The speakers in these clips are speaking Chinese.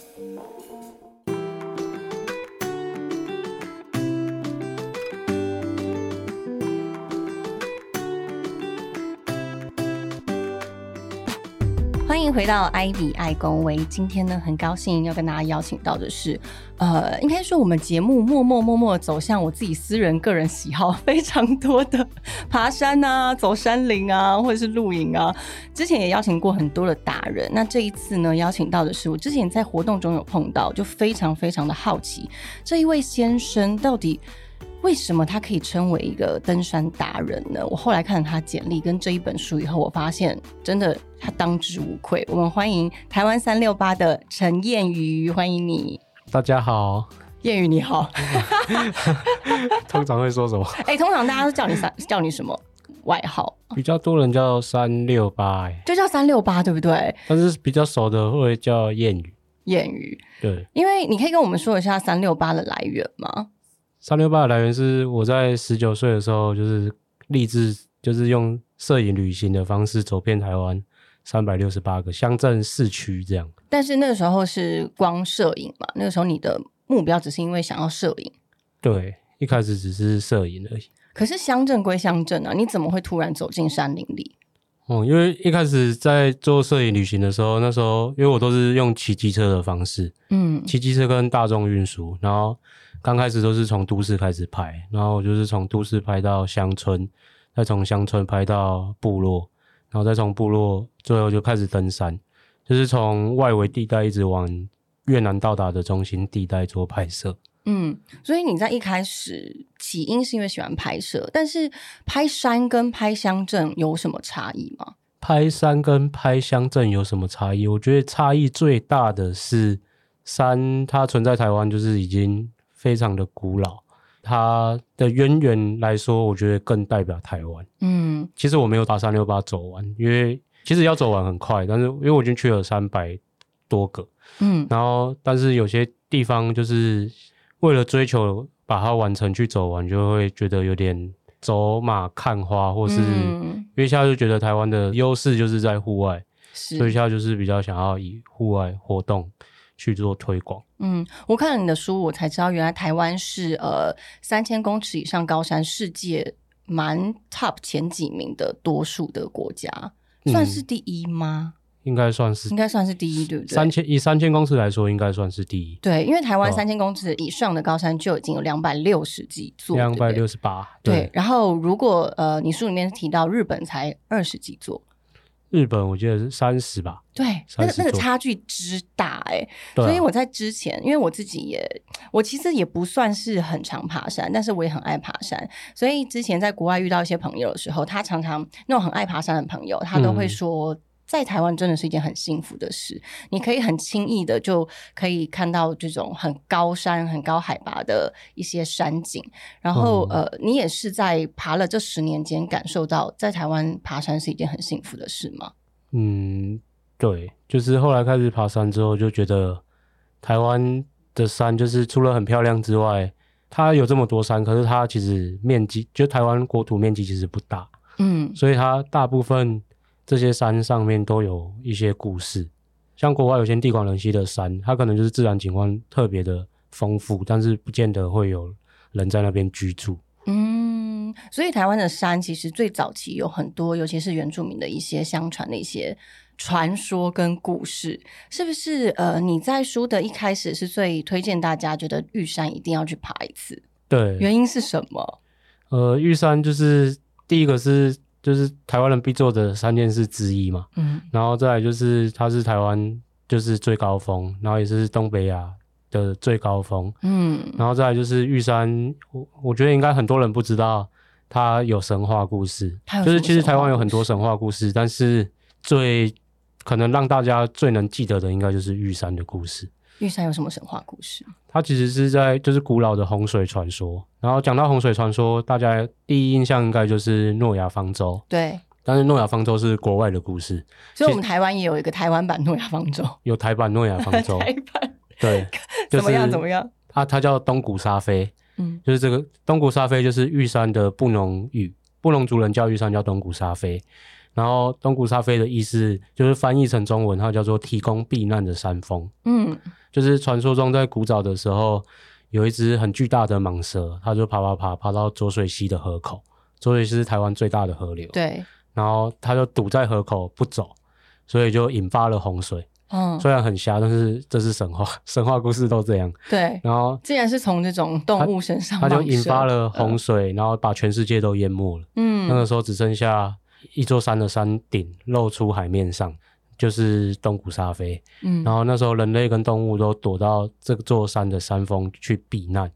Thank you. 欢迎回到艾比爱公微。今天呢，很高兴要跟大家邀请到的是，呃，应该说我们节目默默默默走向我自己私人个人喜好非常多的爬山啊、走山林啊，或者是露营啊。之前也邀请过很多的达人，那这一次呢，邀请到的是我之前在活动中有碰到，就非常非常的好奇，这一位先生到底。为什么他可以称为一个登山达人呢？我后来看了他简历跟这一本书以后，我发现真的他当之无愧。我们欢迎台湾三六八的陈燕瑜，欢迎你。大家好，燕瑜你好。通常会说什么？哎，通常大家都叫你三，叫你什么外号？比较多人叫三六八，哎，就叫三六八，对不对？但是比较熟的会叫燕语。燕语，对。因为你可以跟我们说一下三六八的来源吗？三六八的来源是我在十九岁的时候，就是立志，就是用摄影旅行的方式走遍台湾三百六十八个乡镇市区这样。但是那个时候是光摄影嘛？那个时候你的目标只是因为想要摄影？对，一开始只是摄影而已。可是乡镇归乡镇啊，你怎么会突然走进山林里？哦，因为一开始在做摄影旅行的时候，那时候因为我都是用骑机车的方式，嗯，骑机车跟大众运输，然后。刚开始都是从都市开始拍，然后就是从都市拍到乡村，再从乡村拍到部落，然后再从部落最后就开始登山，就是从外围地带一直往越南到达的中心地带做拍摄。嗯，所以你在一开始起因是因为喜欢拍摄，但是拍山跟拍乡镇有什么差异吗？拍山跟拍乡镇有什么差异？我觉得差异最大的是山，它存在台湾就是已经。非常的古老，它的渊源来说，我觉得更代表台湾。嗯，其实我没有把三六八走完，因为其实要走完很快，但是因为我已经去了三百多个，嗯，然后但是有些地方就是为了追求把它完成去走完，就会觉得有点走马看花，或是因为现在就觉得台湾的优势就是在户外，所以现在就是比较想要以户外活动。去做推广。嗯，我看了你的书，我才知道原来台湾是呃三千公尺以上高山世界蛮 top 前几名的多数的国家，算是第一吗？应该算是，应该算是第一，对不对？三千以三千公尺来说，应该算是第一。对，因为台湾三千公尺以上的高山就已经有两百六十几座，两百六十八。对，然后如果呃你书里面提到日本才二十几座。日本我记得是三十吧，对，那个那个差距之大哎，所以我在之前，因为我自己也，我其实也不算是很常爬山，但是我也很爱爬山，所以之前在国外遇到一些朋友的时候，他常常那种很爱爬山的朋友，他都会说。在台湾真的是一件很幸福的事，你可以很轻易的就可以看到这种很高山、很高海拔的一些山景，然后呃，你也是在爬了这十年间感受到在台湾爬山是一件很幸福的事吗？嗯，对，就是后来开始爬山之后，就觉得台湾的山就是除了很漂亮之外，它有这么多山，可是它其实面积就台湾国土面积其实不大，嗯，所以它大部分。这些山上面都有一些故事，像国外有些地广人稀的山，它可能就是自然景观特别的丰富，但是不见得会有人在那边居住。嗯，所以台湾的山其实最早期有很多，尤其是原住民的一些相传的一些传说跟故事，是不是？呃，你在书的一开始是最推荐大家觉得玉山一定要去爬一次，对，原因是什么？呃，玉山就是第一个是。就是台湾人必做的三件事之一嘛，嗯，然后再来就是它是台湾就是最高峰，然后也是东北亚的最高峰，嗯，然后再来就是玉山，我我觉得应该很多人不知道它有神话故事，就是其实台湾有很多神话故事，但是最可能让大家最能记得的，应该就是玉山的故事。玉山有什么神话故事？它其实是在就是古老的洪水传说。然后讲到洪水传说，大家第一印象应该就是诺亚方舟。对，但是诺亚方舟是国外的故事，所以我们台湾也有一个台湾版诺亚方舟。有台版诺亚方舟，台版对，就是怎么样？怎么样？它它叫东古沙飞，嗯就是这个东古沙飞就是玉山的布农语，布农族人叫玉山叫东古沙飞。然后东古沙飞的意思就是翻译成中文，它叫做提供避难的山峰。嗯就是传说中在古早的时候，有一只很巨大的蟒蛇，它就爬爬爬爬到浊水溪的河口。浊水溪是台湾最大的河流，对，然后它就堵在河口不走，所以就引发了洪水。嗯虽然很瞎，但是这是神话，神话故事都这样。对。然后既然是从这种动物身上它就引发了洪水，然后把全世界都淹没了。嗯那个时候只剩下一座山的山顶露出海面上，就是东古沙飞。嗯然后那时候人类跟动物都躲到这座山的山峰去避难，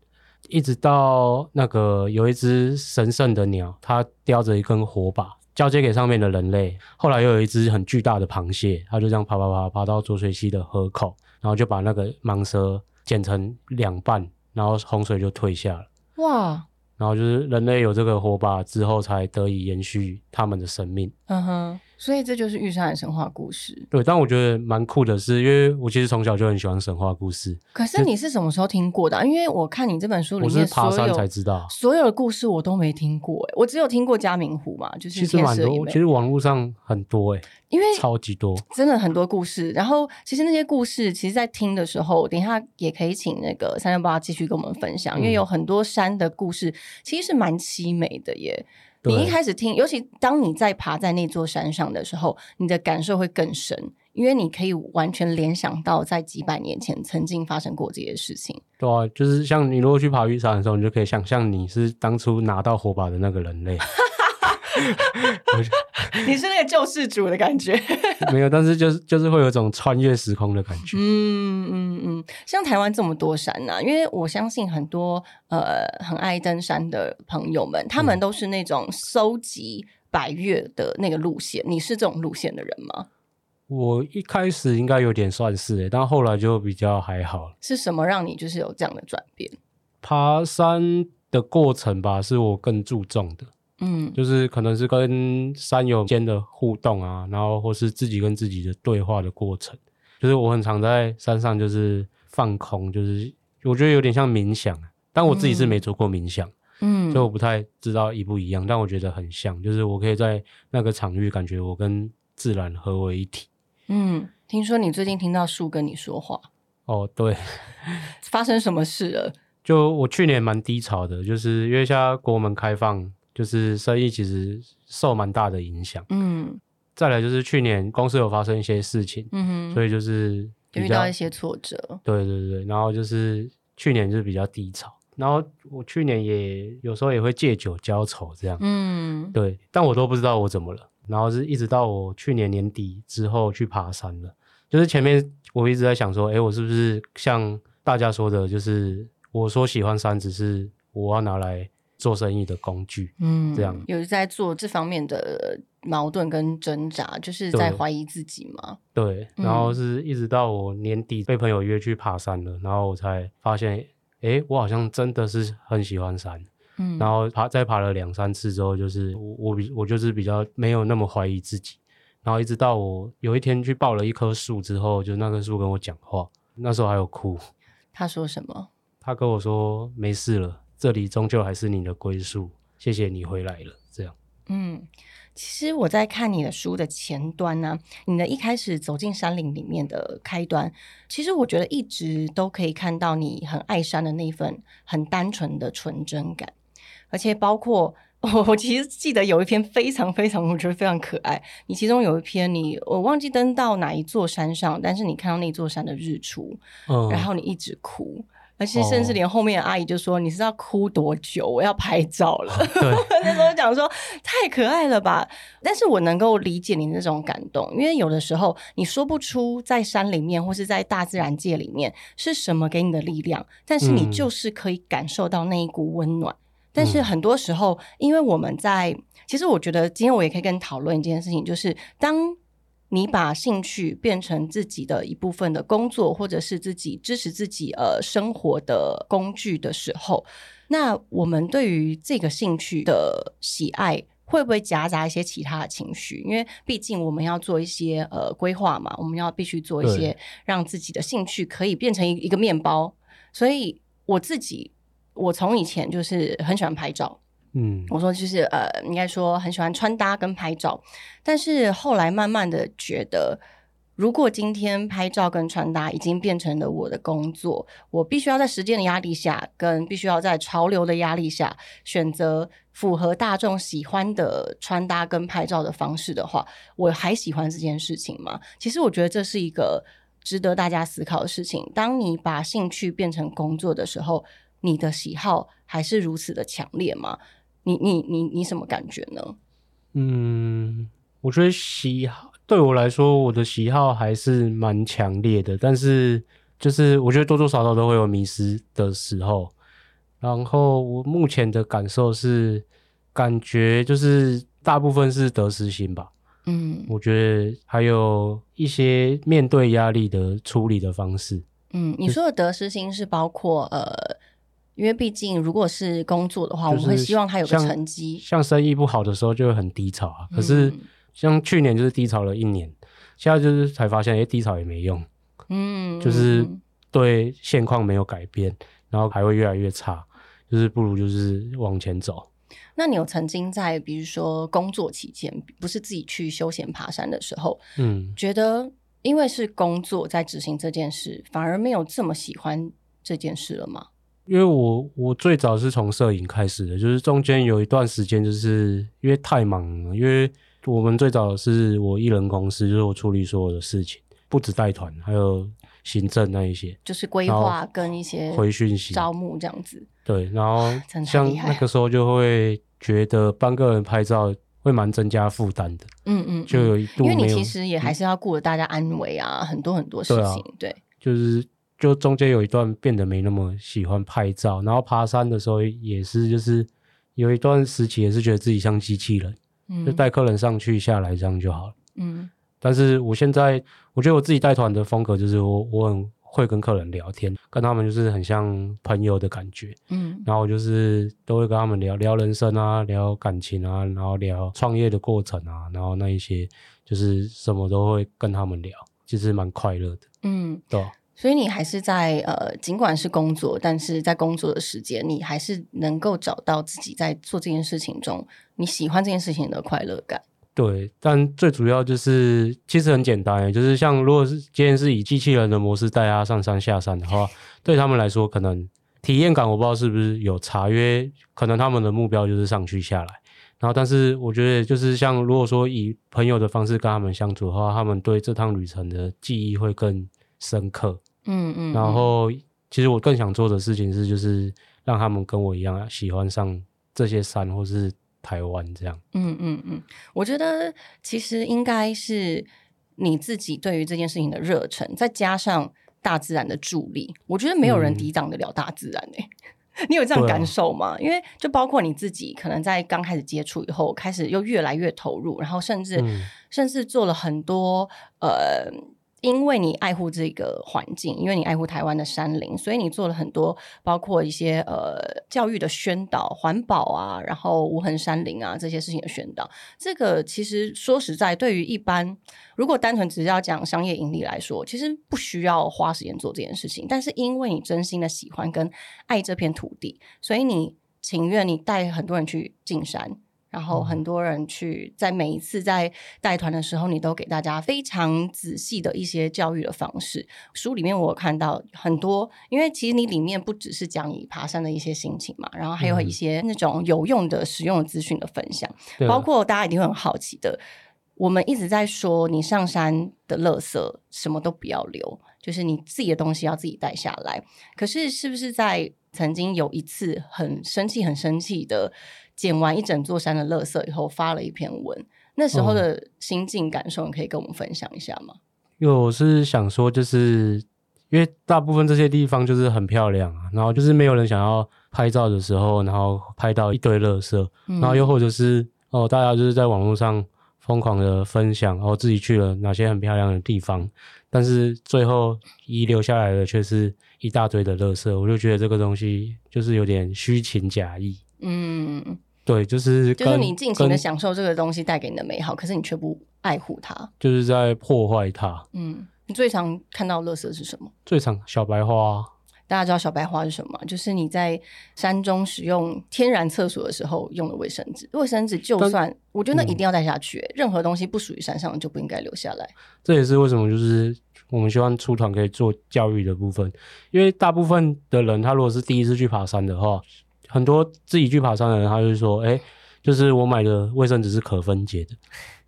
一直到那个有一只神圣的鸟，它叼着一根火把交接给上面的人类。后来又有一只很巨大的螃蟹，它就这样爬爬爬爬到浊水溪的河口，然后就把那个蟒蛇剪成两半，然后洪水就退下了。哇，然后就是人类有这个火把之后，才得以延续他们的生命。嗯哼，所以这就是玉山的神话故事。对，但我觉得蛮酷的是，因为我其实从小就很喜欢神话故事，可是你是什么时候听过的啊、因为我看你这本书里我是爬山才有知道。所有的故事我都没听过，欸我只有听过嘉明湖嘛，就是其实蛮多，其实网络上很多诶、因为超级多。真的很多故事。然后其实那些故事，其实在听的时候，等一下也可以请那个三六八继续跟我们分享，因为嗯有很多山的故事其实是蛮凄美的耶。对你一开始听，尤其当你在爬在那座山上的时候，你的感受会更深，因为你可以完全联想到在几百年前曾经发生过这些事情。对啊，就是像你如果去爬玉山的时候，你就可以想象你是当初拿到火把的那个人类。你是那个救世主的感觉。没有，但是就是就是会有一种穿越时空的感觉。嗯嗯嗯，像台湾这么多山呐、因为我相信很多呃很爱登山的朋友们，他们嗯都是那种收集百越的那个路线。你是这种路线的人吗？我一开始应该有点算是诶，但后来就比较还好。是什么让你就是有这样的转变？爬山的过程吧，是我更注重的。嗯就是可能是跟山友间的互动啊，然后或是自己跟自己的对话的过程。就是我很常在山上就是放空，就是我觉得有点像冥想，啊但我自己是没做过冥想，嗯所以我不太知道一不一样，但我觉得很像，就是我可以在那个场域感觉我跟自然合为一体。嗯，听说你最近听到树跟你说话，哦，对，发生什么事了？就我去年蛮低潮的，就是因为现在国门开放，就是生意其实受蛮大的影响。嗯。再来就是去年公司有发生一些事情，嗯哼，所以就是遇到一些挫折。对对对，然后就是去年就是比较低潮，然后我去年也有时候也会借酒浇愁这样，嗯。对，但我都不知道我怎么了，然后是一直到我去年年底之后去爬山了，就是前面我一直在想说，哎，我是不是像大家说的，就是我说喜欢山只是我要拿来做生意的工具，嗯这样有在做这方面的矛盾跟挣扎，就是在怀疑自己嘛。对，嗯然后是一直到我年底被朋友约去爬山了，然后我才发现，诶，我好像真的是很喜欢山。嗯然后爬再爬了两三次之后，就是我我比我就是比较没有那么怀疑自己，然后一直到我有一天去抱了一棵树之后，就那棵树跟我讲话，那时候还有哭，他说什么？他跟我说没事了，这里终究还是你的归宿，谢谢你回来了，这样。嗯，其实我在看你的书的前端呢、你的一开始走进山林里面的开端，其实我觉得一直都可以看到你很爱山的那份很单纯的纯真感，而且包括。我 我其实记得有一篇非常非常，我觉得非常可爱。你其中有一篇你，我忘记登到哪一座山上，但是你看到那座山的日出，嗯，然后你一直哭，而且甚至连后面的阿姨就说：“你是要哭多久？我要拍照了。”对，那时候讲说太可爱了吧，但是我能够理解你那种感动，因为有的时候你说不出在山里面或是在大自然界里面是什么给你的力量，但是你嗯就是可以感受到那一股温暖。但是很多时候，因为我们在，其实我觉得今天我也可以跟你讨论一件事情，就是当你把兴趣变成自己的一部分的工作，或者是自己支持自己呃生活的工具的时候，那我们对于这个兴趣的喜爱。会不会夹杂一些其他的情绪？因为毕竟我们要做一些呃规划嘛，我们要必须做一些让自己的兴趣可以变成一一个面包。所以我自己，我从以前就是很喜欢拍照，嗯，我说就是呃，应该说很喜欢穿搭跟拍照，但是后来慢慢的觉得，如果今天拍照跟穿搭已经变成了我的工作，我必须要在时间的压力下，跟必须要在潮流的压力下，选择符合大众喜欢的穿搭跟拍照的方式的话，我还喜欢这件事情吗？其实我觉得这是一个值得大家思考的事情。当你把兴趣变成工作的时候，你的喜好还是如此的强烈吗？你你你你什么感觉呢？嗯，我觉得喜好对我来说，我的喜好还是蛮强烈的，但是就是我觉得多多少少都会有迷失的时候。然后我目前的感受是，感觉就是大部分是得失心吧。嗯我觉得还有一些面对压力的处理的方式。嗯，你说的得失心是包括呃，因为毕竟如果是工作的话，我们会希望它有个成绩。像生意不好的时候就会很低潮啊。可是嗯像去年就是低潮了一年，现在就是才发现，哎、低潮也没用。嗯，就是嗯对现况没有改变，然后还会越来越差，就是不如就是往前走。那你有曾经在比如说工作期间，不是自己去休闲爬山的时候，嗯，觉得因为是工作在执行这件事，反而没有这么喜欢这件事了吗？因为我我最早是从摄影开始的，就是中间有一段时间就是因为太忙了，因为我们最早是我一人公司，就是我处理所有的事情，不止带团，还有行政那一些就是规划跟一些回讯息，招募这样子。对，然后 像那个时候就会觉得帮个人拍照会蛮增加负担的，嗯嗯，就有一度有因为你其实也还是要顾着大家安危啊，很多很多事对啊情。对，就是就中间有一段变得没那么喜欢拍照，然后爬山的时候也是，就是有一段时期也是觉得自己像机器人，嗯。就带客人上去下来这样就好了。嗯。但是我现在我觉得我自己带团的风格就是我我很会跟客人聊天，跟他们就是很像朋友的感觉，嗯。然后我就是都会跟他们聊聊人生啊，聊感情啊，然后聊创业的过程啊，然后那一些就是什么都会跟他们聊，其实蛮快乐的，嗯，对吧？所以你还是在呃，尽管是工作，但是在工作的时间，你还是能够找到自己在做这件事情中你喜欢这件事情的快乐感。对，但最主要就是其实很简单，就是像如果是今天是以机器人的模式带他上山下山的话，对他们来说可能体验感我不知道是不是有差，因为可能他们的目标就是上去下来。然后，但是我觉得就是像如果说以朋友的方式跟他们相处的话，他们对这趟旅程的记忆会更深刻。嗯嗯，然后，其实我更想做的事情是，就是让他们跟我一样喜欢上这些山或是台湾这样。嗯嗯嗯，我觉得其实应该是你自己对于这件事情的热忱，再加上大自然的助力，我觉得没有人嗯抵挡得了大自然诶、你有这样感受吗？因为就包括你自己，可能在刚开始接触以后，开始又越来越投入，然后甚至、嗯甚至做了很多呃。因为你爱护这个环境，因为你爱护台湾的山林，所以你做了很多，包括一些呃教育的宣导、环保啊，然后无痕山林啊这些事情的宣导。这个其实说实在，对于一般如果单纯只是要讲商业盈利来说，其实不需要花时间做这件事情。但是因为你真心的喜欢跟爱这片土地，所以你情愿你带很多人去进山。然后很多人去，在每一次在带团的时候，你都给大家非常仔细的一些教育的方式。书里面我有看到很多，因为其实你里面不只是讲你爬山的一些心情嘛，然后还有一些那种有用的、实用的资讯的分享。对包括大家一定会很好奇的，我们一直在说，你上山的垃圾什么都不要留，就是你自己的东西要自己带下来。可是，是不是在曾经有一次很生气、很生气的捡完一整座山的垃圾以后，发了一篇文？那时候的心境感受，你可以跟我们分享一下吗？因为我是想说，就是因为大部分这些地方就是很漂亮啊，然后就是没有人想要拍照的时候，然后拍到一堆垃圾，嗯然后又或者是哦，大家就是在网络上疯狂的分享，然后自己去了哪些很漂亮的地方，但是最后遗留下来的却是一大堆的垃圾，我就觉得这个东西就是有点虚情假意。嗯，对，就是就是你尽情的享受这个东西带给你的美好，可是你却不爱护它。就是在破坏它。嗯，你最常看到垃圾是什么？最常小白花啊、大家知道小白花是什么？就是你在山中使用天然厕所的时候用的卫生纸。卫生纸就算，我觉得那嗯一定要带下去、任何东西不属于山上就不应该留下来。这也是为什么就是我们希望出团可以做教育的部分，因为大部分的人他如果是第一次去爬山的话，很多自己去爬山的人他就说，哎、就是我买的卫生纸是可分解的，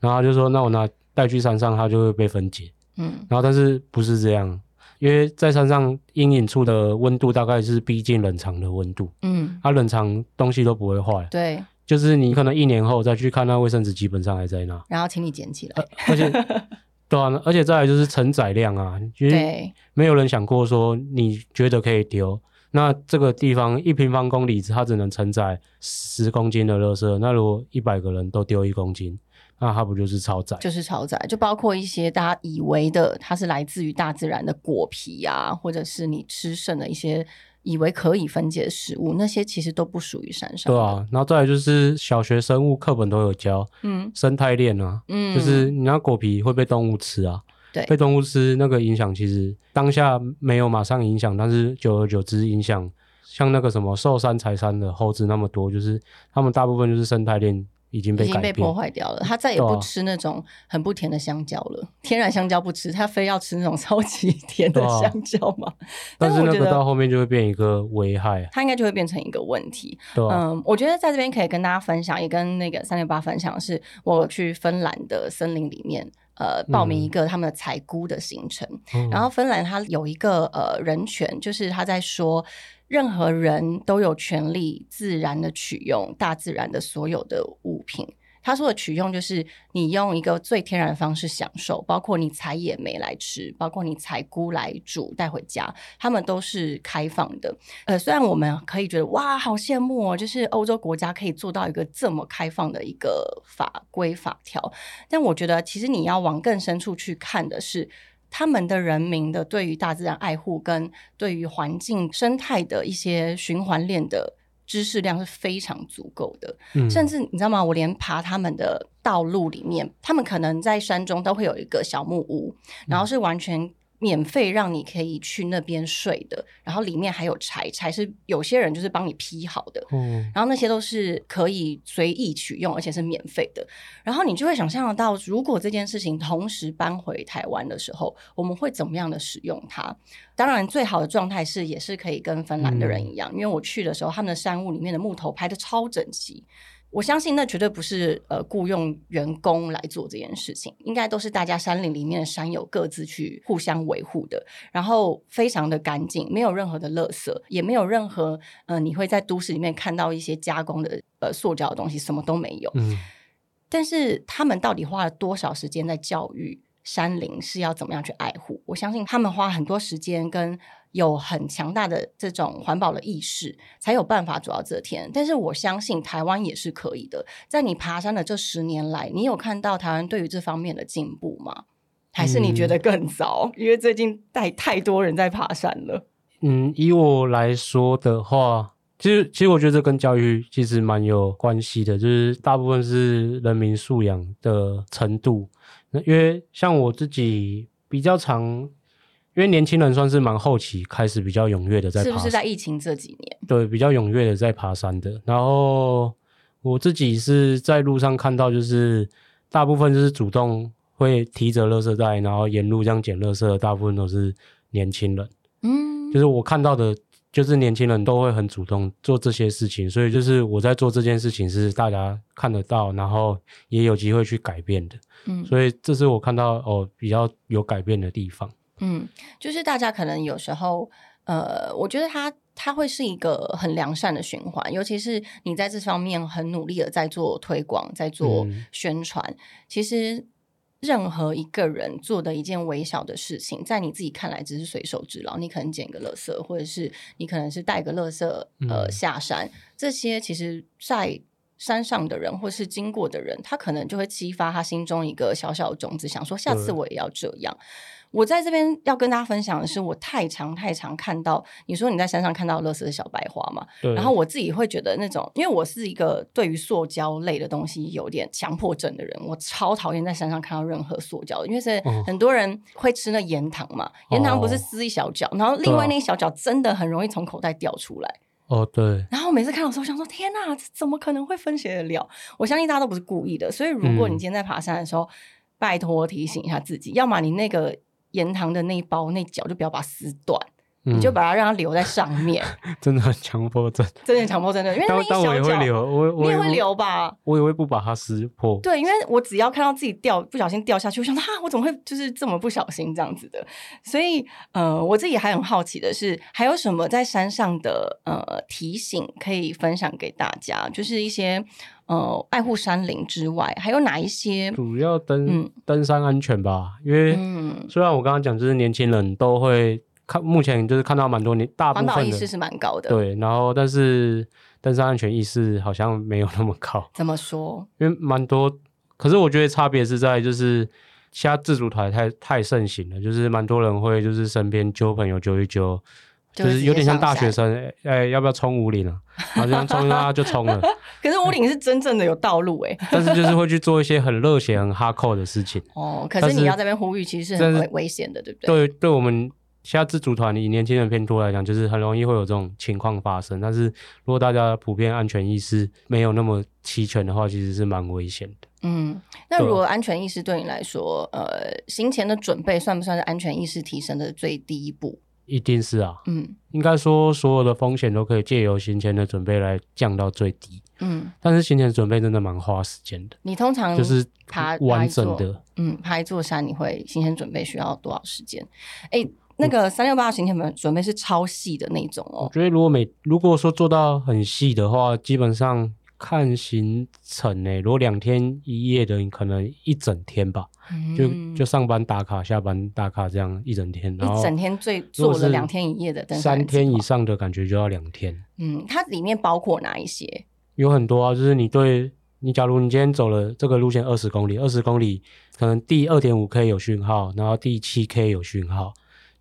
然后他就说那我拿带去山上它就会被分解，嗯然后但是不是这样，因为在山上阴影处的温度大概是逼近冷藏的温度，嗯，它冷藏东西都不会坏，对。就是你可能一年后再去看那卫生纸，基本上还在那。然后请你捡起来。而且，对啊，而且再来就是承载量啊，因为对，没有人想过说你觉得可以丢，那这个地方一平方公里它只能承载十公斤的垃圾，那如果一百个人都丢一公斤，那它不就是超载？就是超载，就包括一些大家以为的它是来自于大自然的果皮啊，或者是你吃剩的一些以为可以分解的食物，那些其实都不属于山上。对，啊，然后再来就是小学生物课本都有教嗯生态链啊，嗯，就是你那果皮会被动物吃啊，对被动物吃那个影响其实当下没有马上影响，但是久而久之影响，像那个什么寿山、柴山的猴子那么多，就是他们大部分就是生态链已经被，已经被破坏掉了。他再也不吃那种很不甜的香蕉了，天然香蕉不吃，他非要吃那种 超级甜的香蕉嘛。但是那个到后面就会变一个危害，它应该就会变成一个问题。嗯，我觉得在这边可以跟大家分享，也跟那个三六八分享是，我去芬兰的森林里面，呃，报名一个他们的采菇的行程。嗯然后芬兰它有一个呃人权，就是他在说，任何人都有权利自然的取用大自然的所有的物品。他说的取用就是你用一个最天然的方式享受，包括你采野莓来吃，包括你采菇来煮带回家，他们都是开放的。呃，虽然我们可以觉得哇，好羡慕哦，就是欧洲国家可以做到一个这么开放的一个法规法条，但我觉得其实你要往更深处去看的是。他们的人民的对于大自然爱护跟对于环境生态的一些循环链的知识量是非常足够的，嗯。甚至你知道吗？我连爬他们的道路里面，他们可能在山中都会有一个小木屋，然后是完全免费让你可以去那边睡的，然后里面还有柴，柴是有些人就是帮你劈好的，嗯然后那些都是可以随意取用，而且是免费的。然后你就会想象得到，如果这件事情同时搬回台湾的时候，我们会怎么样的使用它？当然，最好的状态是也是可以跟芬兰的人一样，因为我去的时候，他们的山屋里面的木头排的超整齐。我相信那绝对不是呃雇佣员工来做这件事情，应该都是大家山林里面的山友各自去互相维护的，然后非常的干净，没有任何的垃圾，也没有任何呃你会在都市里面看到一些加工的呃塑胶的东西，什么都没有。嗯但是他们到底花了多少时间在教育山林是要怎么样去爱护？我相信他们花很多时间跟有很强大的这种环保的意识，才有办法走到这天。但是我相信台湾也是可以的。在你爬山的这十年来，你有看到台湾对于这方面的进步吗？还是你觉得更糟？因为最近太太多人在爬山了。嗯，以我来说的话，其实其实我觉得这跟教育其实蛮有关系的，就是大部分是人民素养的程度。那因为像我自己比较常，因为年轻人算是蛮后期开始比较踊跃的在爬山，是不是在疫情这几年？对，比较踊跃的在爬山的。然后我自己是在路上看到，就是大部分就是主动会提着垃圾袋，然后沿路这样捡垃圾的，大部分都是年轻人。嗯，就是我看到的，就是年轻人都会很主动做这些事情，所以就是我在做这件事情是大家看得到，然后也有机会去改变的。嗯所以这是我看到哦比较有改变的地方。嗯，就是大家可能有时候，呃，我觉得他它会是一个很良善的循环，尤其是你在这方面很努力的在做推广，在做嗯宣传，其实。任何一个人做的一件微小的事情，在你自己看来只是随手之劳，你可能捡个垃圾，或者是你可能是带个垃圾呃嗯下山，这些其实在山上的人或是经过的人，他可能就会激发他心中一个小小的种子，想说下次我也要这样。我在这边要跟大家分享的是，我太常太常看到你说你在山上看到乐色的小白花嘛，然后我自己会觉得那种，因为我是一个对于塑胶类的东西有点强迫症的人，我超讨厌在山上看到任何塑胶的，因为是哦。很多人会吃那盐糖嘛，盐糖不是哦。撕一小角，然后另外那一小角真的很容易从口袋掉出来。哦对，然后每次看到的时候，想说天哪，这怎么可能会分解得了？我相信大家都不是故意的，所以如果你嗯。今天在爬山的时候，拜托提醒一下自己，要么你那个盐糖的那一包那角就不要把它撕断，你就嗯把它让它留在上面。真的很强迫症，真的强迫症的，因为那一但但我小角也会留，我我也你也会留吧？我也会不把它撕破。对，因为我只要看到自己掉不小心掉下去，我想到哈，我怎么会就是这么不小心这样子的？所以呃，我自己还很好奇的是，还有什么在山上的呃提醒可以分享给大家？就是一些呃爱护山林之外，还有哪一些？主要登、嗯登山安全吧，因为嗯，虽然我刚刚讲就是年轻人都会看，目前就是看到蛮多年大部环保分的意识是蛮高的。，对，然后但是登山安全意识好像没有那么高，怎么说？因为蛮多，可是我觉得差别是在就是。现在自主团太太盛行了，就是蛮多人会就是身边揪朋友揪一揪，就就是是有点像大学生，哎、要不要冲五岭啊？然后这样冲啊就冲了，可是五岭是真正的有道路哎、但是就是会去做一些很热血、很哈扣的事情。哦，可是是你要这边呼吁，其实是但是很危危险的，对不对？对，对我们现在自主团以年轻人偏多来讲，就是很容易会有这种情况发生。但是如果大家普遍安全意识没有那么齐全的话，其实是蛮危险的。嗯，那如果安全意识对你来说，呃，行前的准备算不算是安全意识提升的最第一步？一定是啊，嗯应该说所有的风险都可以借由行前的准备来降到最低。嗯，但是行前准备真的蛮花时间的，你通常就是爬完整，的。嗯，爬一座山你会行前准备需要多少时间？哎，那个三六八行前准备是超细的那种哦。我觉得如果每如果说做到很细的话，基本上看行程呢，如果两天一夜的，你可能一整天吧，就嗯就上班打卡，下班打卡这样一整天，一整天最做了两天一夜的三天以。上的感觉就要两天，嗯，它里面包括哪一些？有很多啊，就是你对你假如你今天走了这个路线二十公里，二十公里可能第二点五 K 有讯号，然后第七 K 有讯号，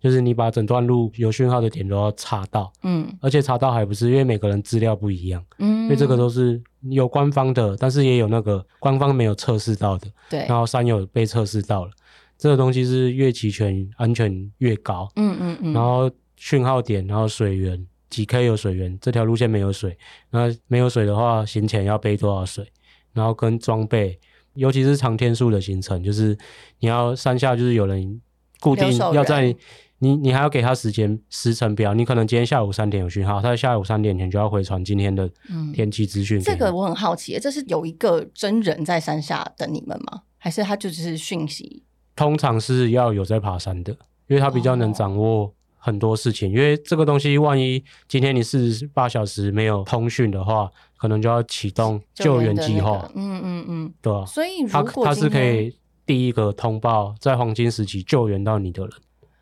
就是你把整段路有讯号的点都要查到，嗯而且查到还不是因为每个人资料不一样。嗯，因为这个都是有官方的，但是也有那个官方没有测试到的，对然，后山友被测试到了，这个东西是越齐全，安全越高。嗯嗯嗯，然后讯号点，然后水源几 K 有水源，这条路线没有水，那没有水的话，行前要背多少水，然后跟装备，尤其是长天数的行程，就是你要山下就是有人固定要在。你你还要给他时间时程表，你可能今天下午三点有讯号，他在下午三点前就要回传今天的嗯天气资讯。这个我很好奇，这是有一个真人在山下等你们吗？还是他就只是讯息？通常是要有在爬山的，因为他比较能掌握很多事情。因为这个东西，万一今天你四十八小时没有通讯的话，可能就要启动救援计划，那个嗯嗯嗯。对啊、所以他如果他是，可以第一个通报在黄金时期救援到你的人。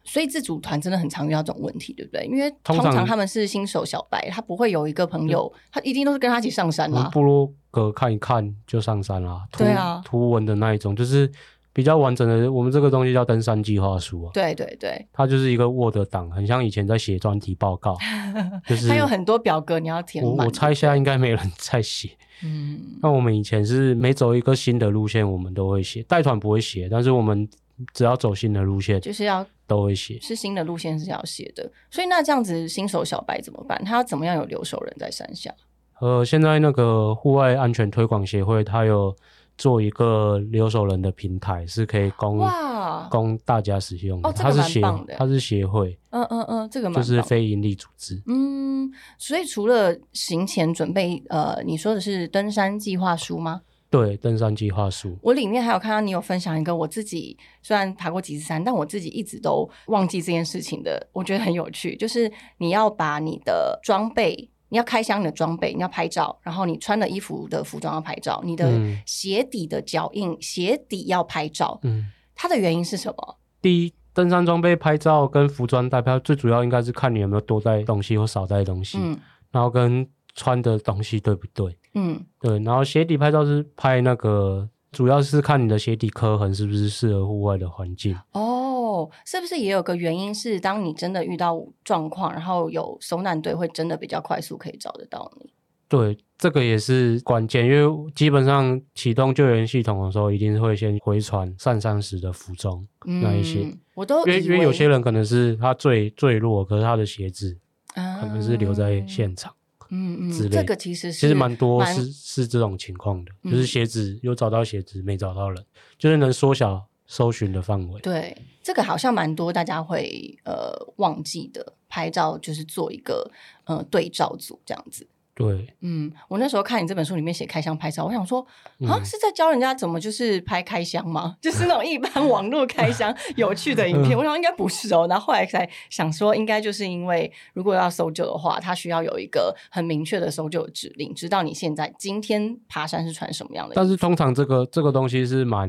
所以自主团真的很常遇到这种问题，对不对？因为通通常常他们是新手小白，他不会有一个朋友，他一定都是跟他一起上山啦。我们部落格看一看就上山啦，图对啊图文的那一种，就是比较完整的。我们这个东西叫登山计划书啊，对对对，它就是一个 Word 档，很像以前在写专题报告，就是它有很多表格你要填满。我我猜现在应该没人在写。嗯，那我们以前是每走一个新的路线，我们都会写，带团不会写，但是我们只要走新的路线就是要都会写。是新的路线是要写的。所以那这样子新手小白怎么办？他要怎么样有留守人在山下？呃，现在那个户外安全推广协会，它有做一个留守人的平台，是可以供哇，供大家使用的。哦这个它是协蛮棒的它是协会，嗯嗯嗯，这个蛮就是非营利组织。嗯，所以除了行前准备，呃，你说的是登山计划书吗？对，登山计划书。我里面还有看到你有分享一个我自己虽然爬过几次山，但我自己一直都忘记这件事情的，我觉得很有趣，就是你要把你的装备。你要开箱你的装备，你要拍照，然后你穿的衣服的服装要拍照，你的嗯鞋底的脚印、鞋底要拍照。嗯，它的原因是什么？第一，登山装备拍照跟服装带拍，最主要应该是看你有没有多带东西或少带东西，嗯，然后跟穿的东西对不对。嗯对，然后鞋底拍照是拍那个，主要是看你的鞋底刻痕是不是适合户外的环境。哦，是不是也有个原因是，当你真的遇到状况，然后有搜难队会真的比较快速可以找得到你？对，这个也是关键，因为基本上启动救援系统的时候，一定会先回传上山时的服装那一些，嗯我都因为因为有些人可能是他最坠落，可是他的鞋子可能是留在现场。嗯嗯，之类这个其实是其实蛮多蛮是是这种情况的，嗯就是鞋子有找到鞋子，没找到人，就是能缩小搜寻的范围。对，这个好像蛮多大家会呃忘记的，拍照就是做一个呃对照组这样子。对，嗯，我那时候看你这本书里面写开箱拍照，我想说啊，嗯是在教人家怎么就是拍开箱吗？就是那种一般网络开箱 有趣的影片。嗯我想应该不是哦，然后后来才想说，应该就是因为如果要搜救的话，它需要有一个很明确的搜救指令，知道你现在今天爬山是穿什么样的。但是通常这个这个东西是蛮，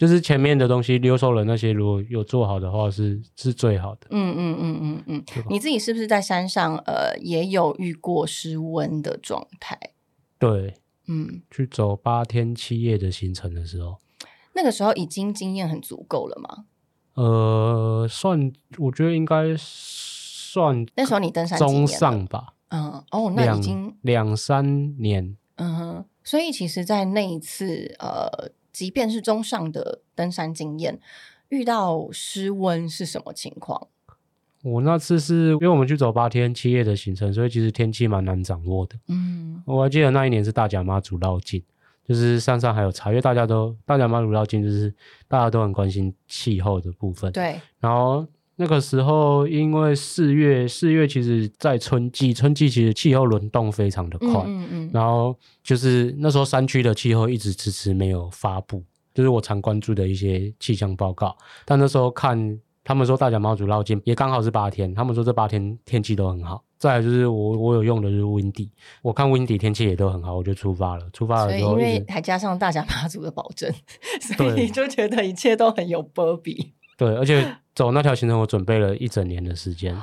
就是前面的东西留守了那些如果有做好的话是是最好的。嗯嗯嗯嗯嗯，你自己是不是在山上呃也有遇过失温的状态？对，嗯，去走八天七夜的行程的时候，那个时候已经经验很足够了吗？呃，算我觉得应该算那时候你登山中上吧，嗯，哦，那已经两三年。嗯哼，所以其实，在那一次呃，即便是中上的登山经验，遇到失温是什么情况？我那次是因为我们去走八天七夜的行程，所以其实天气蛮难掌握的。嗯我还记得那一年是大甲妈祖绕境，就是山上还有茶，因为大家都大甲妈祖绕境，就是大家都很关心气候的部分。，对，然后那个时候因为四月，四月其实在春季，春季其实气候轮动非常的快，嗯嗯嗯，然后就是那时候山区的气候一直迟迟没有发布，就是我常关注的一些气象报告。但那时候看他们说大甲妈祖绕境也刚好是八天，他们说这八天天气都很好。再来就是我我有用的就是 Windy，我看 Windy 天气也都很好，我就出发了。出发了之后因为还加上大甲妈祖的保证，所以对就觉得一切都很有波比。对，而且走那条行程我准备了一整年的时间，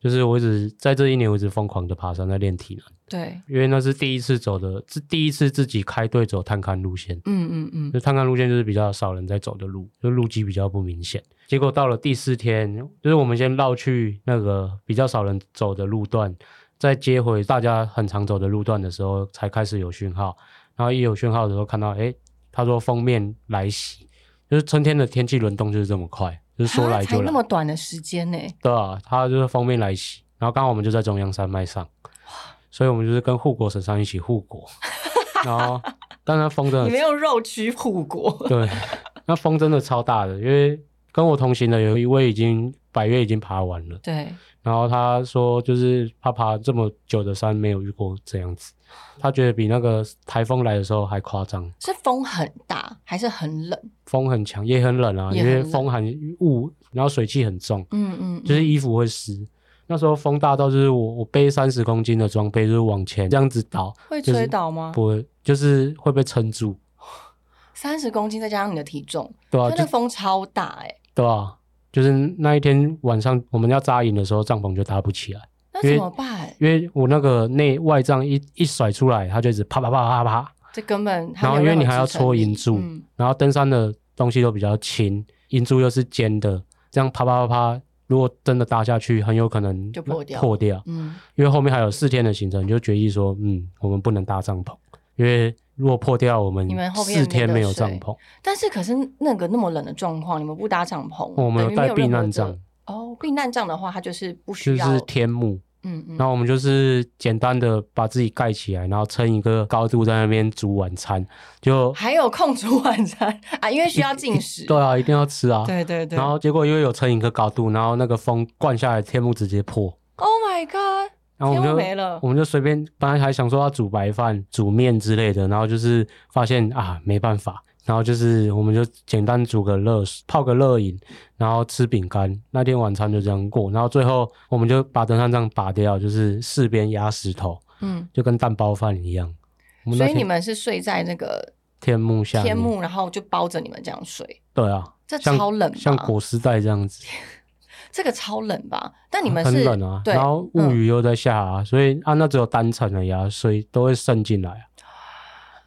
就是我一直在这一年我一直疯狂的爬山在练体能，对，因为那是第一次走的，是第一次自己开队走探勘路线。嗯嗯嗯就探勘路线就是比较少人在走的路，就路基比较不明显。结果到了第四天，就是我们先绕去那个比较少人走的路段，再接回大家很常走的路段的时候，才开始有讯号。然后一有讯号的时候，看到哎，他说封面来袭，就是春天的天气轮动就是这么快，就是说来就来那。么短的时间呢、对啊，他就是封面来袭，然后刚好我们就在中央山脉上，所以我们就是跟护国神山一起护国。然后，但它风真的你没有肉躯护国，对，那风真的超大的，因为跟我同行的有一位已经百越已经爬完了，对，然后他说就是他爬这么久的山没有遇过这样子，他觉得比那个台风来的时候还夸张，是风很大还是很冷？风很强也很冷啊，因为风含雾，然后水汽很重，嗯嗯，就是衣服会湿。那时候风大到就是我我背三十公斤的装备就是往前这样子倒，会吹倒吗？不会就是会被撑住，三十公斤再加上你的体重，对啊，就就那风超大哎、对啊，就是那一天晚上我们要扎营的时候，帐篷就搭不起来，那怎么办？因为我那个内外帐一一甩出来，它就一直啪啪啪啪啪，这根本它然后因为你还要支撑力戳银柱，嗯然后登山的东西都比较轻，银柱又是尖的，这样啪啪啪啪，如果真的搭下去，很有可能就破掉破掉。嗯，因为后面还有四天的行程，就决议说，嗯，我们不能搭帐篷，因为如果破掉，我们你们后面四天没有帐篷。但是可是那个那么冷的状况，你们不搭帐篷，我们有带避难帐。哦，避难帐的话，它就是不需要，就是天幕，嗯嗯，然后我们就是简单的把自己盖起来，然后撑一个高度在那边煮晚餐，就还有空煮晚餐啊，因为需要进食。对啊，一定要吃啊。对对对。然后结果因为有撑一个高度，然后那个风灌下来，天幕直接破，Oh my god！然后我们就我们就随便，本来还想说要煮白饭、煮面之类的，然后就是发现啊没办法，然后就是我们就简单煮个热水，泡个热饮，然后吃饼干。那天晚餐就这样过，然后最后我们就把登山杖拔掉，就是四边压石头，嗯，就跟蛋包饭一样。所以你们是睡在那个天幕下天幕，然后就包着你们这样睡，对啊，这超冷吧像裹尸袋这样子。这个超冷吧？但你们很是冷啊，对，然后雾雨又在下啊，所以啊那只有单层的呀，水都会渗进来啊。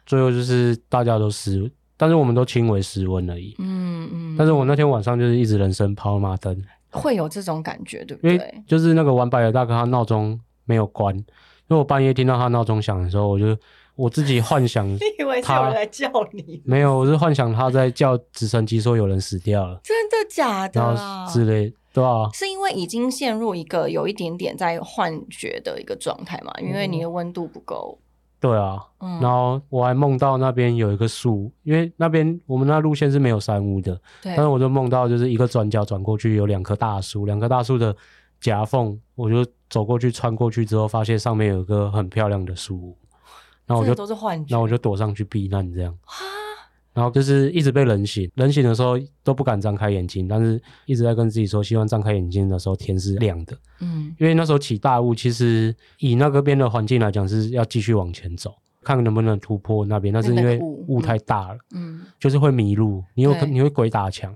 最后就是大家都失，但是我们都轻微失温而已。嗯嗯，但是我那天晚上就是一直人生跑马灯，会有这种感觉，对不因为对？就是那个玩白的大哥他闹钟没有关，因为我半夜听到他闹钟响的时候，我就我自己幻想 你以为有人来叫你？没有，我是幻想他在叫直升机说有人死掉了，真的假的然啊？后之类，对啊，是因为已经陷入一个有一点点在幻觉的一个状态嘛？因为你的温度不够。对啊，嗯然后我还梦到那边有一个树，因为那边我们那路线是没有山屋的，对但是我就梦到就是一个转角转过去有两棵大树，两棵大树的夹缝，我就走过去穿过去之后，发现上面有一个很漂亮的树屋，然后我就都是幻觉。然后我就躲上去避难这样。然后就是一直被冷醒，冷醒的时候都不敢张开眼睛，但是一直在跟自己说，希望张开眼睛的时候天是亮的。嗯因为那时候起大雾，其实以那个边的环境来讲是要继续往前走，看能不能突破那边。但是因为雾雾太大了，嗯就是会迷路，你有你会鬼打墙。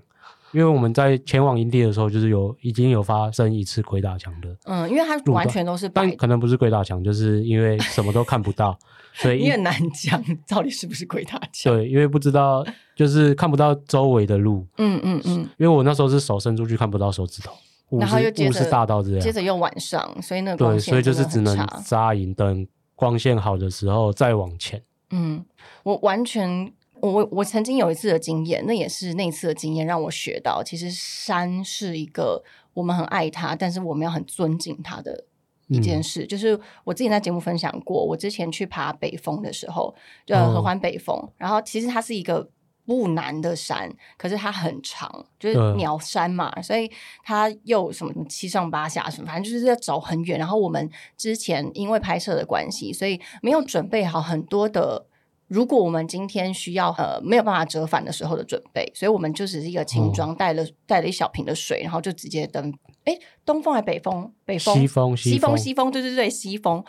因为我们在前往营地的时候，就是有已经有发生一次鬼打墙的，嗯，因为它完全都是白但可能不是鬼打墙，就是因为什么都看不到，所以一你很难讲到底是不是鬼打墙。对，因为不知道就是看不到周围的路，嗯嗯嗯，因为我那时候是手伸出去看不到手指头，然后又接着大到这样，接着又晚上，所以那个光对，所以就是只能扎营，等光线好的时候再往前。嗯，我完全，我我曾经有一次的经验，那也是那次的经验让我学到，其实山是一个我们很爱它，但是我们要很尊敬它的一件嗯事。就是我之前在节目分享过，我之前去爬北峰的时候，呃，哦合欢北峰，然后其实它是一个。不难的山，可是它很长，就是鸟山嘛，所以它又什么什么七上八下什么，反正就是要走很远。然后我们之前因为拍摄的关系，所以没有准备好很多的。如果我们今天需要呃没有办法折返的时候的准备，所以我们就只是一个轻装，带了带了一小瓶的水，然后就直接登。哎，东风还北风？北风？西风西西风西风，对对对，西风。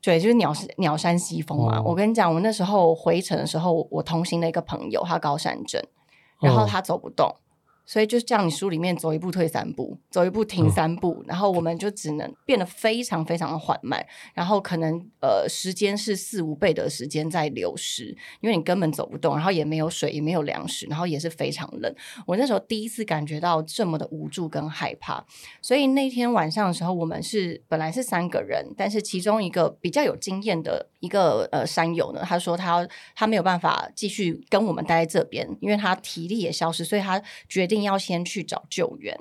对，就是鸟鸟山西风嘛。哦我跟你讲，我那时候回程的时候，我同行的一个朋友，他高山症，然后哦他走不动，所以就这样，你书里面走一步退三步，走一步停哦三步，然后我们就只能变得非常非常的缓慢，然后可能呃时间是四五倍的时间在流失，因为你根本走不动，然后也没有水，也没有粮食，然后也是非常冷。我那时候第一次感觉到这么的无助跟害怕，所以那天晚上的时候，我们是本来是三个人，但是其中一个比较有经验的一个呃山友呢，他说他他没有办法继续跟我们待在这边，因为他体力也消失，所以他决定要先去找救援，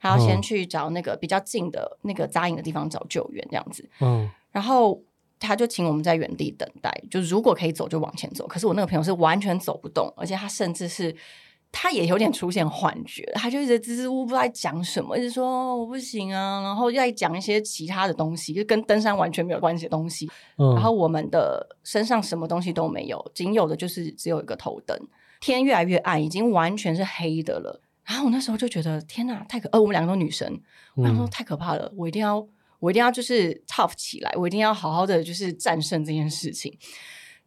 他要先哦去找那个比较近的那个扎营的地方找救援这样子。嗯，然后他就请我们在原地等待，就如果可以走就往前走。可是我那个朋友是完全走不动，而且他甚至是他也有点出现幻觉，他就一直支支吾吾不知道在讲什么，一直说哦我不行啊，然后又在讲一些其他的东西，就跟登山完全没有关系的东西。嗯然后我们的身上什么东西都没有，仅有的就是只有一个头灯。天越来越暗，已经完全是黑的了。然后我那时候就觉得天哪，太可……呃，我们两个都女生，我想说嗯太可怕了，我一定要，我一定要就是 tough 起来，我一定要好好的就是战胜这件事情。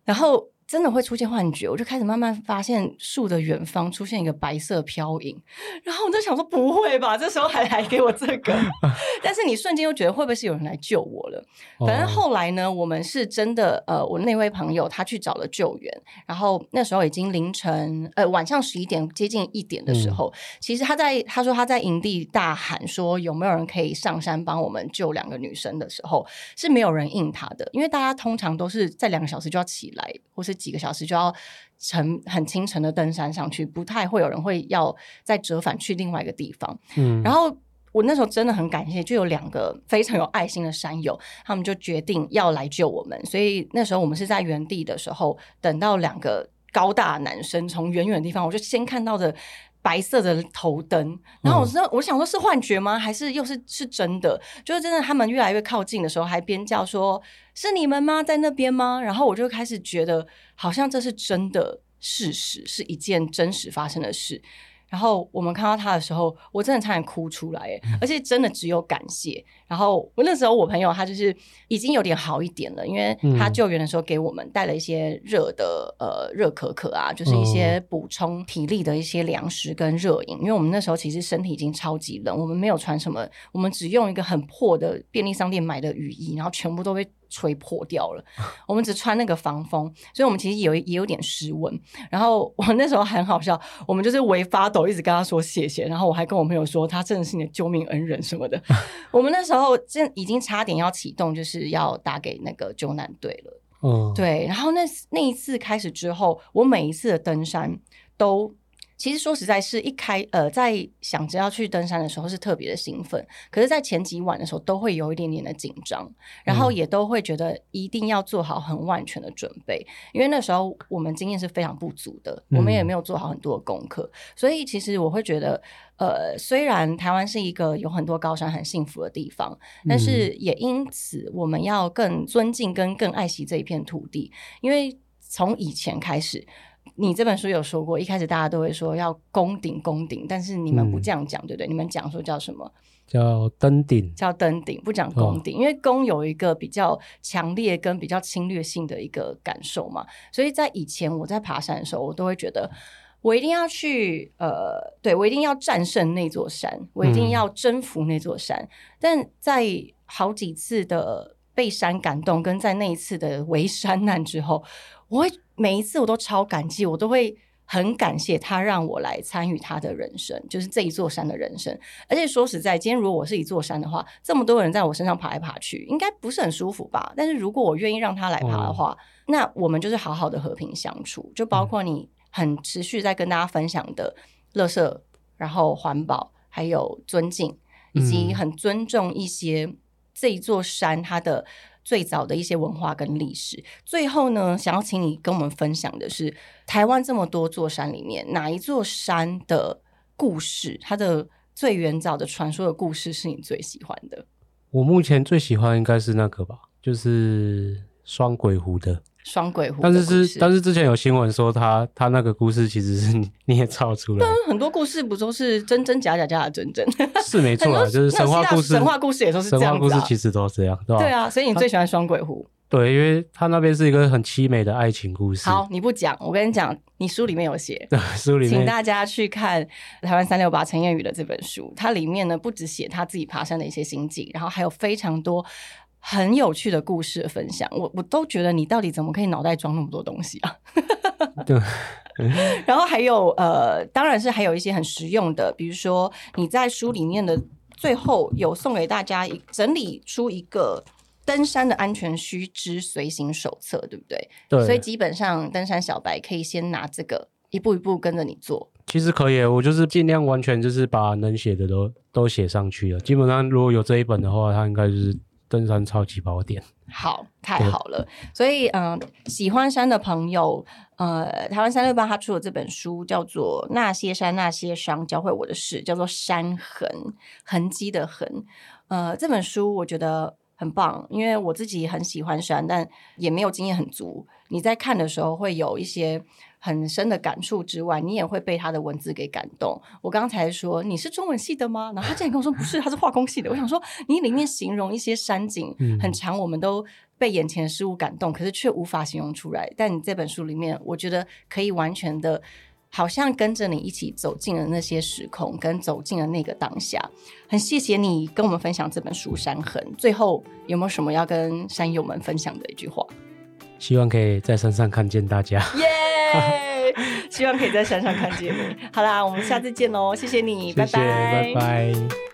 然后真的会出现幻觉，我就开始慢慢发现树的远方出现一个白色飘影，然后我就想说不会吧，这时候还来给我这个，但是你瞬间又觉得会不会是有人来救我了？反正哦后来呢，我们是真的，呃，我那位朋友他去找了救援，然后那时候已经凌晨，呃，晚上十一点接近一点的时候，其实他在他说他在营地大喊说有没有人可以上山帮我们救两个女生的时候，是没有人应他的，因为大家通常都是在两个小时就要起来，或是几个小时就要晨很清晨的登山上去，不太会有人会要再折返去另外一个地方。嗯，然后我那时候真的很感谢，就有两个非常有爱心的山友，他们就决定要来救我们。所以那时候我们是在原地的时候，等到两个高大男生从远远的地方，我就先看到的。白色的头灯，然后我知道，我想说是幻觉吗？还是又是是真的？就是真的，他们越来越靠近的时候，还边叫说：“是你们吗？在那边吗？”然后我就开始觉得，好像这是真的事实，是一件真实发生的事。然后我们看到他的时候，我真的差点哭出来，哎，而且真的只有感谢。然后我那时候我朋友他就是已经有点好一点了，因为他救援的时候给我们带了一些热的呃热可可啊，就是一些补充体力的一些粮食跟热饮。因为我们那时候其实身体已经超级冷，我们没有穿什么，我们只用一个很破的便利商店买的雨衣，然后全部都被。吹破掉了，我们只穿那个防风，所以我们其实有也有点失温。然后我那时候很好笑，我们就是微发抖，一直跟他说谢谢。然后我还跟我朋友说，他真的是你的救命恩人什么的。我们那时候真已经差点要启动，就是要打给那个救难队了。嗯，对。然后那那一次开始之后，我每一次的登山都。其实说实在，是一开呃，在想着要去登山的时候是特别的兴奋，可是，在前几晚的时候都会有一点点的紧张，然后也都会觉得一定要做好很万全的准备，因为那时候我们经验是非常不足的，我们也没有做好很多的功课，所以其实我会觉得，呃，虽然台湾是一个有很多高山很幸福的地方，但是也因此我们要更尊敬跟更爱惜这一片土地，因为从以前开始。你这本书有说过，一开始大家都会说要攻顶攻顶，但是你们不这样讲，对不对？你们讲说叫什么？叫登顶，叫登顶，不讲攻顶，因为攻有一个比较强烈跟比较侵略性的一个感受嘛。所以在以前我在爬山的时候，我都会觉得我一定要去，呃，对我一定要战胜那座山，我一定要征服那座山。但在好几次的被山感动，跟在那一次的围 山难之后，我会。每一次我都超感激，我都会很感谢他让我来参与他的人生，就是这一座山的人生。而且说实在，今天如果我是一座山的话，这么多人在我身上爬来爬去，应该不是很舒服吧？但是如果我愿意让他来爬的话，那我们就是好好的和平相处。就包括你很持续在跟大家分享的乐色，然后环保，还有尊敬，以及很尊重一些这一座山它的。最早的一些文化跟历史，最后呢，想要请你跟我们分享的是台湾这么多座山里面，哪一座山的故事，它的最原早的传说的故事是你最喜欢的？我目前最喜欢应该是那个吧，就是双鬼湖的。双鬼湖，但是是，但是之前有新闻说他他那个故事其实是 你也造出来，很多故事不都是真真假假假的真真，是没错啊，就是神话故事，神话故事也都是这样子，神话故事其实都是这样，对吧？对啊，所以你最喜欢双鬼狐？对，因为他那边是一个很凄美的爱情故事。好，你不讲，我跟你讲，你书里面有写，书里面，请大家去看台湾三六八陈彦宇的这本书，它里面呢不只写他自己爬山的一些心境，然后还有非常多。很有趣的故事的分享，我我都觉得你到底怎么可以脑袋装那么多东西啊？对。然后还有呃，当然是还有一些很实用的，比如说你在书里面的最后有送给大家一整理出一个登山的安全须知随行手册，对不对？对。所以基本上登山小白可以先拿这个一步一步跟着你做。其实可以，我就是尽量完全就是把能写的都都写上去了。基本上如果有这一本的话，它应该就是。登山超级宝典，好，太好了。所以，嗯，喜欢山的朋友，呃，台湾三六八他出了这本书叫做《那些山那些伤教会我的事》，叫做《山痕痕迹的痕》。呃，这本书我觉得很棒，因为我自己很喜欢山，但也没有经验很足。你在看的时候会有一些。很深的感触之外，你也会被他的文字给感动。我刚才说你是中文系的吗？然后他竟然跟我说不是，他是化工系的。我想说，你里面形容一些山景很长，我们都被眼前的事物感动，可是却无法形容出来。但你这本书里面，我觉得可以完全的，好像跟着你一起走进了那些时空，跟走进了那个当下。很谢谢你跟我们分享这本书《山痕》。最后有没有什么要跟山友们分享的一句话？希望可以在山上看见大家。耶！希望可以在山上看见你。好啦，我们下次见喽！谢谢你，拜拜，拜拜。